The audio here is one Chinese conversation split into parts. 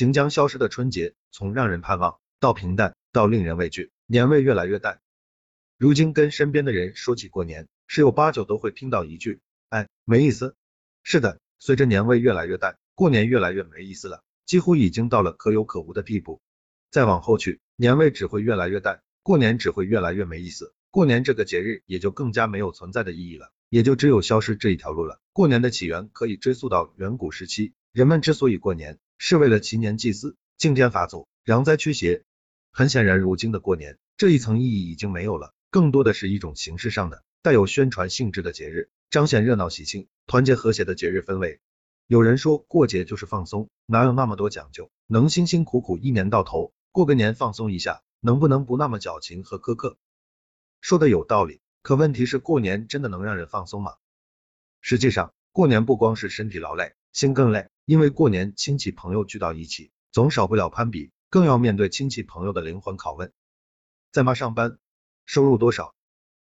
行将消失的春节，从让人盼望到平淡，到令人畏惧，年味越来越淡。如今跟身边的人说起过年，十有八九都会听到一句：“哎，没意思。”是的，随着年味越来越淡，过年越来越没意思了，几乎已经到了可有可无的地步。再往后去，年味只会越来越淡，过年只会越来越没意思，过年这个节日也就更加没有存在的意义了，也就只有消失这一条路了。过年的起源可以追溯到远古时期，人们之所以过年。是为了祈年祭祀、敬天法祖、攘灾驱邪。很显然，如今的过年这一层意义已经没有了，更多的是一种形式上的、带有宣传性质的节日，彰显热闹喜庆、团结和谐的节日氛围。有人说过节就是放松，哪有那么多讲究？能辛辛苦苦一年到头过个年放松一下，能不能不那么矫情和苛刻？说的有道理，可问题是过年真的能让人放松吗？实际上，过年不光是身体劳累，心更累。因为过年亲戚朋友聚到一起，总少不了攀比，更要面对亲戚朋友的灵魂拷问。在吗上班？收入多少？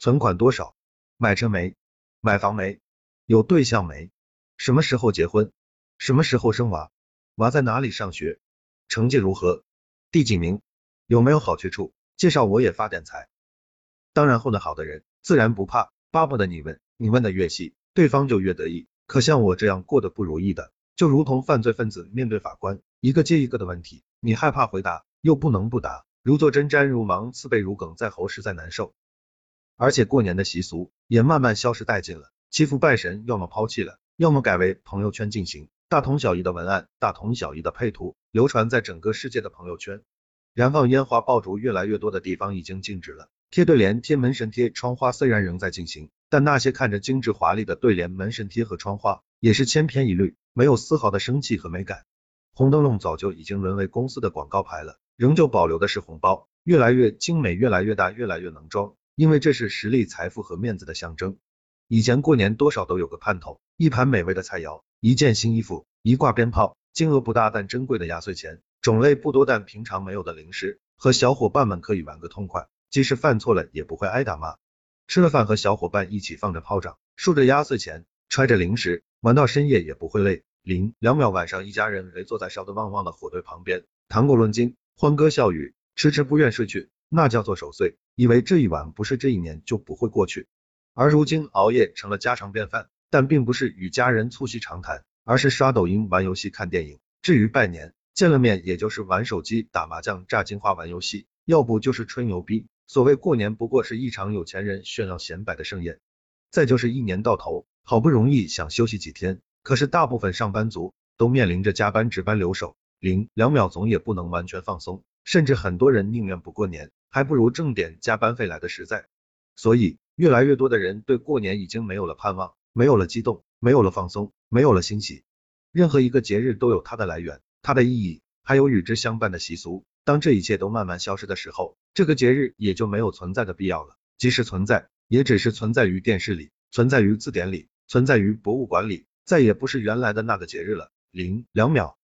存款多少？买车没？买房没？有对象没？什么时候结婚？什么时候生娃？娃在哪里上学？成绩如何？第几名？有没有好去处？介绍我也发点财。当然混得好的人自然不怕，巴不得你问，你问的越细，对方就越得意。可像我这样过得不如意的。就如同犯罪分子面对法官，一个接一个的问题，你害怕回答，又不能不答，如坐针毡，如芒刺背，如鲠在喉，实在难受。而且过年的习俗也慢慢消失殆尽了，祈福拜神要么抛弃了，要么改为朋友圈进行，大同小异的文案，大同小异的配图，流传在整个世界的朋友圈。燃放烟花爆竹越来越多的地方已经禁止了，贴对联、贴门神贴、窗花虽然仍在进行，但那些看着精致华丽的对联、门神贴和窗花也是千篇一律。没有丝毫的生气和美感，红灯笼早就已经沦为公司的广告牌了，仍旧保留的是红包，越来越精美，越来越大，越来越能装，因为这是实力、财富和面子的象征。以前过年多少都有个盼头，一盘美味的菜肴，一件新衣服，一挂鞭炮，金额不大但珍贵的压岁钱，种类不多但平常没有的零食，和小伙伴们可以玩个痛快，即使犯错了也不会挨打骂。吃了饭和小伙伴一起放着炮仗，数着压岁钱，揣着零食，玩到深夜也不会累。零两秒，晚上一家人围坐在烧得旺旺的火堆旁边，谈古论今，欢歌笑语，迟迟不愿睡去，那叫做守岁，以为这一晚不是这一年就不会过去。而如今熬夜成了家常便饭，但并不是与家人促膝长谈，而是刷抖音、玩游戏、看电影。至于拜年，见了面也就是玩手机、打麻将、炸金花、玩游戏，要不就是吹牛逼。所谓过年，不过是一场有钱人炫耀显摆的盛宴。再就是一年到头，好不容易想休息几天。可是大部分上班族都面临着加班值班留守，零两秒总也不能完全放松，甚至很多人宁愿不过年，还不如挣点加班费来的实在。所以越来越多的人对过年已经没有了盼望，没有了激动，没有了放松，没有了欣喜。任何一个节日都有它的来源，它的意义，还有与之相伴的习俗。当这一切都慢慢消失的时候，这个节日也就没有存在的必要了。即使存在，也只是存在于电视里，存在于字典里，存在于博物馆里。再也不是原来的那个节日了。零两秒，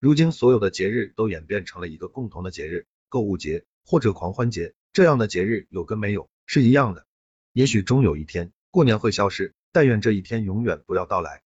如今所有的节日都演变成了一个共同的节日，购物节或者狂欢节，这样的节日有跟没有是一样的。也许终有一天，过年会消失，但愿这一天永远不要到来。